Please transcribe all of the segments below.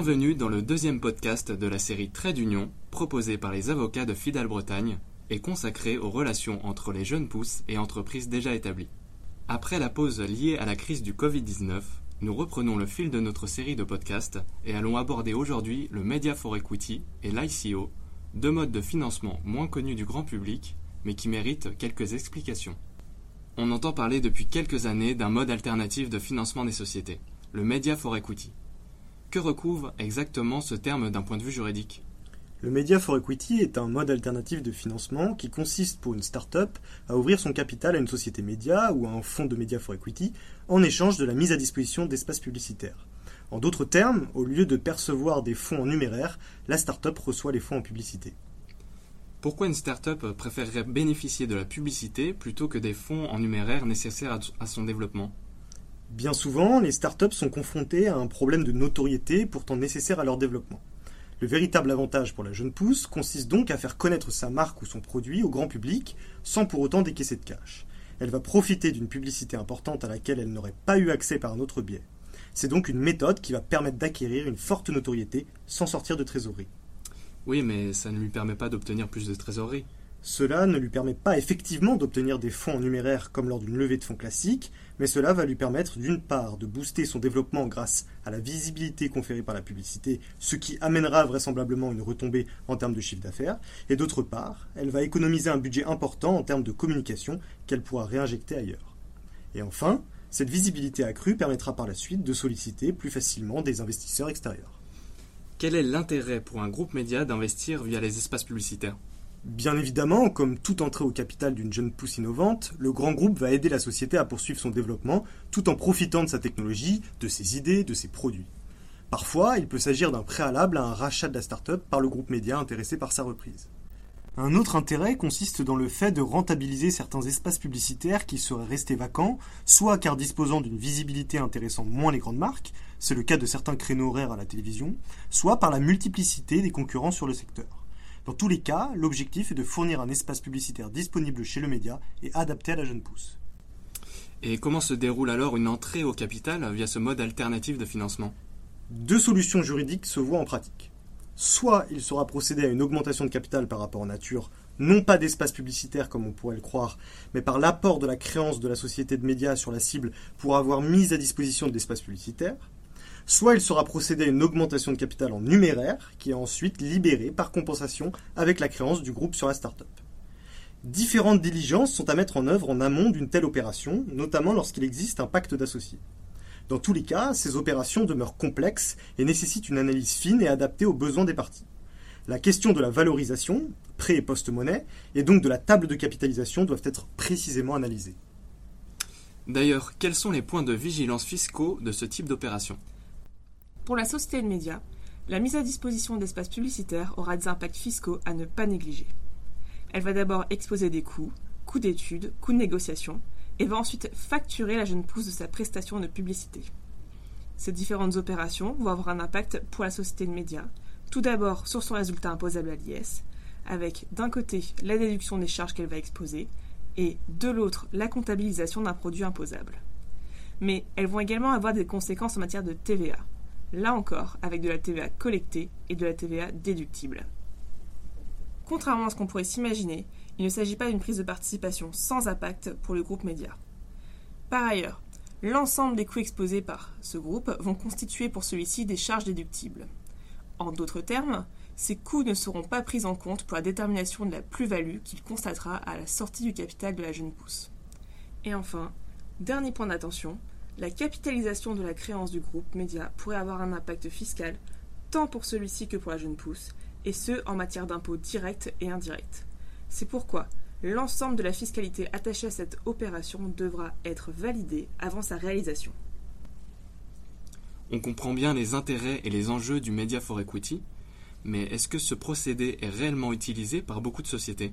Bienvenue dans le deuxième podcast de la série Trait d'Union, proposé par les avocats de Fidal Bretagne et consacré aux relations entre les jeunes pousses et entreprises déjà établies. Après la pause liée à la crise du Covid-19, nous reprenons le fil de notre série de podcasts et allons aborder aujourd'hui le Media for Equity et l'ICO, deux modes de financement moins connus du grand public, mais qui méritent quelques explications. On entend parler depuis quelques années d'un mode alternatif de financement des sociétés, le Media for Equity. Que recouvre exactement ce terme d'un point de vue juridique? Le Media for Equity est un mode alternatif de financement qui consiste pour une start-up à ouvrir son capital à une société média ou à un fonds de Media for Equity en échange de la mise à disposition d'espaces publicitaires. En d'autres termes, au lieu de percevoir des fonds en numéraire, la start-up reçoit les fonds en publicité. Pourquoi une start-up préférerait bénéficier de la publicité plutôt que des fonds en numéraire nécessaires à son développement? Bien souvent, les start-up sont confrontées à un problème de notoriété pourtant nécessaire à leur développement. Le véritable avantage pour la jeune pousse consiste donc à faire connaître sa marque ou son produit au grand public sans pour autant décaisser de cash. Elle va profiter d'une publicité importante à laquelle elle n'aurait pas eu accès par un autre biais. C'est donc une méthode qui va permettre d'acquérir une forte notoriété sans sortir de trésorerie. Oui, mais ça ne lui permet pas d'obtenir plus de trésorerie. Cela ne lui permet pas effectivement d'obtenir des fonds en numéraire comme lors d'une levée de fonds classique, mais cela va lui permettre d'une part de booster son développement grâce à la visibilité conférée par la publicité, ce qui amènera vraisemblablement une retombée en termes de chiffre d'affaires, et d'autre part, elle va économiser un budget important en termes de communication qu'elle pourra réinjecter ailleurs. Et enfin, cette visibilité accrue permettra par la suite de solliciter plus facilement des investisseurs extérieurs. Quel est l'intérêt pour un groupe média d'investir via les espaces publicitaires? Bien évidemment, comme toute entrée au capital d'une jeune pousse innovante, le grand groupe va aider la société à poursuivre son développement tout en profitant de sa technologie, de ses idées, de ses produits. Parfois, il peut s'agir d'un préalable à un rachat de la start-up par le groupe média intéressé par sa reprise. Un autre intérêt consiste dans le fait de rentabiliser certains espaces publicitaires qui seraient restés vacants, soit car disposant d'une visibilité intéressant moins les grandes marques, c'est le cas de certains créneaux horaires à la télévision, soit par la multiplicité des concurrents sur le secteur. Dans tous les cas, l'objectif est de fournir un espace publicitaire disponible chez le média et adapté à la jeune pousse. Et comment se déroule alors une entrée au capital via ce mode alternatif de financement? Deux solutions juridiques se voient en pratique. Soit il sera procédé à une augmentation de capital par rapport en nature, non pas d'espace publicitaire comme on pourrait le croire, mais par l'apport de la créance de la société de médias sur la cible pour avoir mis à disposition de l'espace publicitaire, soit il sera procédé à une augmentation de capital en numéraire qui est ensuite libéré par compensation avec la créance du groupe sur la start-up. Différentes diligences sont à mettre en œuvre en amont d'une telle opération, notamment lorsqu'il existe un pacte d'associés. Dans tous les cas, ces opérations demeurent complexes et nécessitent une analyse fine et adaptée aux besoins des parties. La question de la valorisation, pré- et post-monnaie, et donc de la table de capitalisation doivent être précisément analysées. D'ailleurs, quels sont les points de vigilance fiscaux de ce type d'opération? Pour la société de médias, la mise à disposition d'espaces publicitaires aura des impacts fiscaux à ne pas négliger. Elle va d'abord exposer des coûts, coûts d'études, coûts de négociation, et va ensuite facturer la jeune pousse de sa prestation de publicité. Ces différentes opérations vont avoir un impact pour la société de médias, tout d'abord sur son résultat imposable à l'IS, avec d'un côté la déduction des charges qu'elle va exposer, et de l'autre la comptabilisation d'un produit imposable. Mais elles vont également avoir des conséquences en matière de TVA, là encore avec de la TVA collectée et de la TVA déductible. Contrairement à ce qu'on pourrait s'imaginer, il ne s'agit pas d'une prise de participation sans impact pour le groupe média. Par ailleurs, l'ensemble des coûts exposés par ce groupe vont constituer pour celui-ci des charges déductibles. En d'autres termes, ces coûts ne seront pas pris en compte pour la détermination de la plus-value qu'il constatera à la sortie du capital de la jeune pousse. Et enfin, dernier point d'attention, la capitalisation de la créance du groupe média pourrait avoir un impact fiscal tant pour celui-ci que pour la jeune pousse, et ce en matière d'impôts directs et indirects. C'est pourquoi l'ensemble de la fiscalité attachée à cette opération devra être validé avant sa réalisation. On comprend bien les intérêts et les enjeux du Media for Equity, mais est-ce que ce procédé est réellement utilisé par beaucoup de sociétés?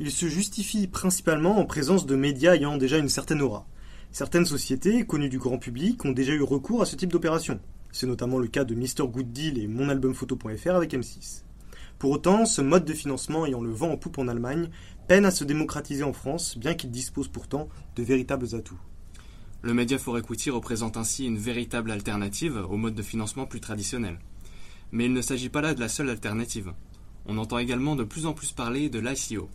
Il se justifie principalement en présence de médias ayant déjà une certaine aura. Certaines sociétés, connues du grand public, ont déjà eu recours à ce type d'opération. C'est notamment le cas de Mr Good Deal et monalbumphoto.fr avec M6. Pour autant, ce mode de financement ayant le vent en poupe en Allemagne peine à se démocratiser en France, bien qu'il dispose pourtant de véritables atouts. Le Media for Equity représente ainsi une véritable alternative au mode de financement plus traditionnel. Mais il ne s'agit pas là de la seule alternative. On entend également de plus en plus parler de l'ICO.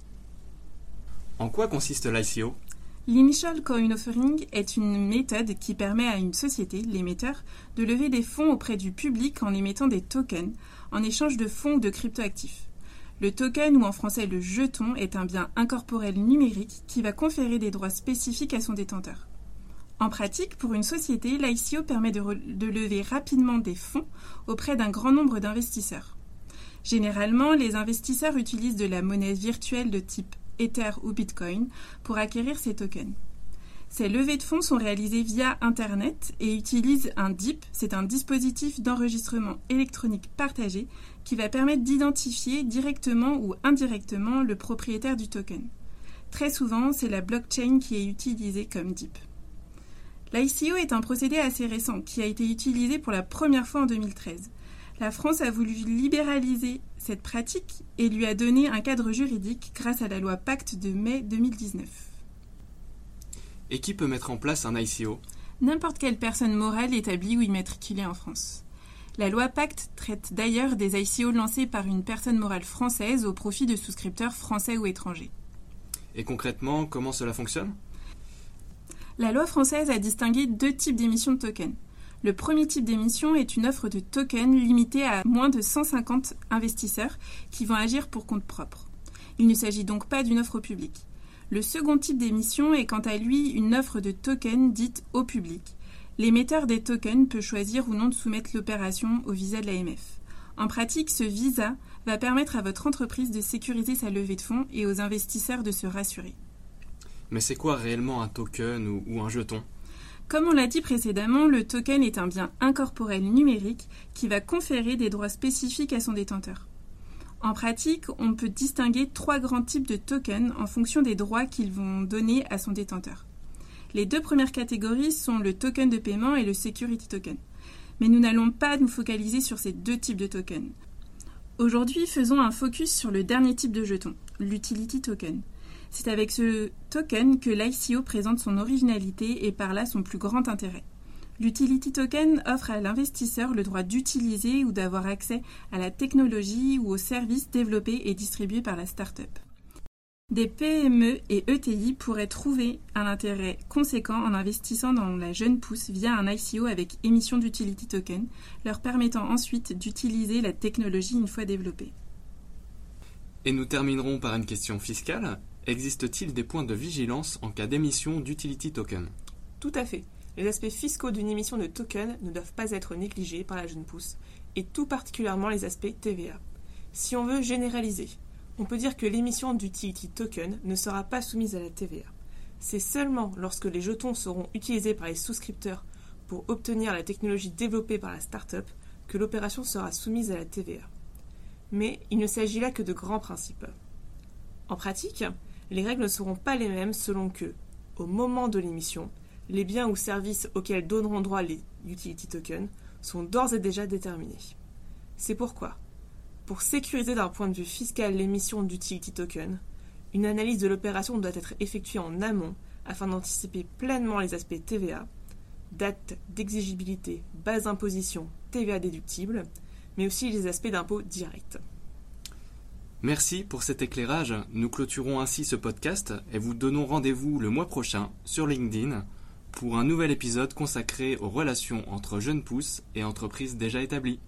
En quoi consiste l'ICO L'initial coin offering est une méthode qui permet à une société, l'émetteur, de lever des fonds auprès du public en émettant des tokens en échange de fonds ou de cryptoactifs. Le token, ou en français le jeton, est un bien incorporel numérique qui va conférer des droits spécifiques à son détenteur. En pratique, pour une société, l'ICO permet de, de lever rapidement des fonds auprès d'un grand nombre d'investisseurs. Généralement, les investisseurs utilisent de la monnaie virtuelle de type Ether ou Bitcoin pour acquérir ces tokens. Ces levées de fonds sont réalisées via Internet et utilisent un DIP, c'est un dispositif d'enregistrement électronique partagé qui va permettre d'identifier directement ou indirectement le propriétaire du token. Très souvent, c'est la blockchain qui est utilisée comme DIP. L'ICO est un procédé assez récent qui a été utilisé pour la première fois en 2013. La France a voulu libéraliser cette pratique et lui a donné un cadre juridique grâce à la loi Pacte de mai 2019. Et qui peut mettre en place un ICO N'importe quelle personne morale établie ou immatriculée en France. La loi Pacte traite d'ailleurs des ICO lancés par une personne morale française au profit de souscripteurs français ou étrangers. Et concrètement, comment cela fonctionne? La loi française a distingué deux types d'émissions de tokens. Le premier type d'émission est une offre de tokens limitée à moins de 150 investisseurs qui vont agir pour compte propre. Il ne s'agit donc pas d'une offre au public. Le second type d'émission est quant à lui une offre de tokens dite au public. L'émetteur des tokens peut choisir ou non de soumettre l'opération au visa de l'AMF. En pratique, ce visa va permettre à votre entreprise de sécuriser sa levée de fonds et aux investisseurs de se rassurer. Mais c'est quoi réellement un token ou, ou un jeton? Comme on l'a dit précédemment, le token est un bien incorporel numérique qui va conférer des droits spécifiques à son détenteur. En pratique, on peut distinguer trois grands types de tokens en fonction des droits qu'ils vont donner à son détenteur. Les deux premières catégories sont le token de paiement et le security token. Mais nous n'allons pas nous focaliser sur ces deux types de tokens. Aujourd'hui, faisons un focus sur le dernier type de jeton, l'utility token. C'est avec ce token que l'ICO présente son originalité et par là son plus grand intérêt. L'utility token offre à l'investisseur le droit d'utiliser ou d'avoir accès à la technologie ou aux services développés et distribués par la start-up. Des PME et ETI pourraient trouver un intérêt conséquent en investissant dans la jeune pousse via un ICO avec émission d'utility token, leur permettant ensuite d'utiliser la technologie une fois développée. Et nous terminerons par une question fiscale. Existe-t-il des points de vigilance en cas d'émission d'utility token? Tout à fait. Les aspects fiscaux d'une émission de token ne doivent pas être négligés par la jeune pousse, et tout particulièrement les aspects TVA. Si on veut généraliser, on peut dire que l'émission d'utility token ne sera pas soumise à la TVA. C'est seulement lorsque les jetons seront utilisés par les souscripteurs pour obtenir la technologie développée par la start-up que l'opération sera soumise à la TVA. Mais il ne s'agit là que de grands principes. En pratique, les règles ne seront pas les mêmes selon que, au moment de l'émission, les biens ou services auxquels donneront droit les utility tokens sont d'ores et déjà déterminés. C'est pourquoi, pour sécuriser d'un point de vue fiscal l'émission d'utility token, une analyse de l'opération doit être effectuée en amont afin d'anticiper pleinement les aspects TVA, date d'exigibilité, base d'imposition, TVA déductible, mais aussi les aspects d'impôt direct. Merci pour cet éclairage. Nous clôturons ainsi ce podcast et vous donnons rendez-vous le mois prochain sur LinkedIn pour un nouvel épisode consacré aux relations entre jeunes pousses et entreprises déjà établies.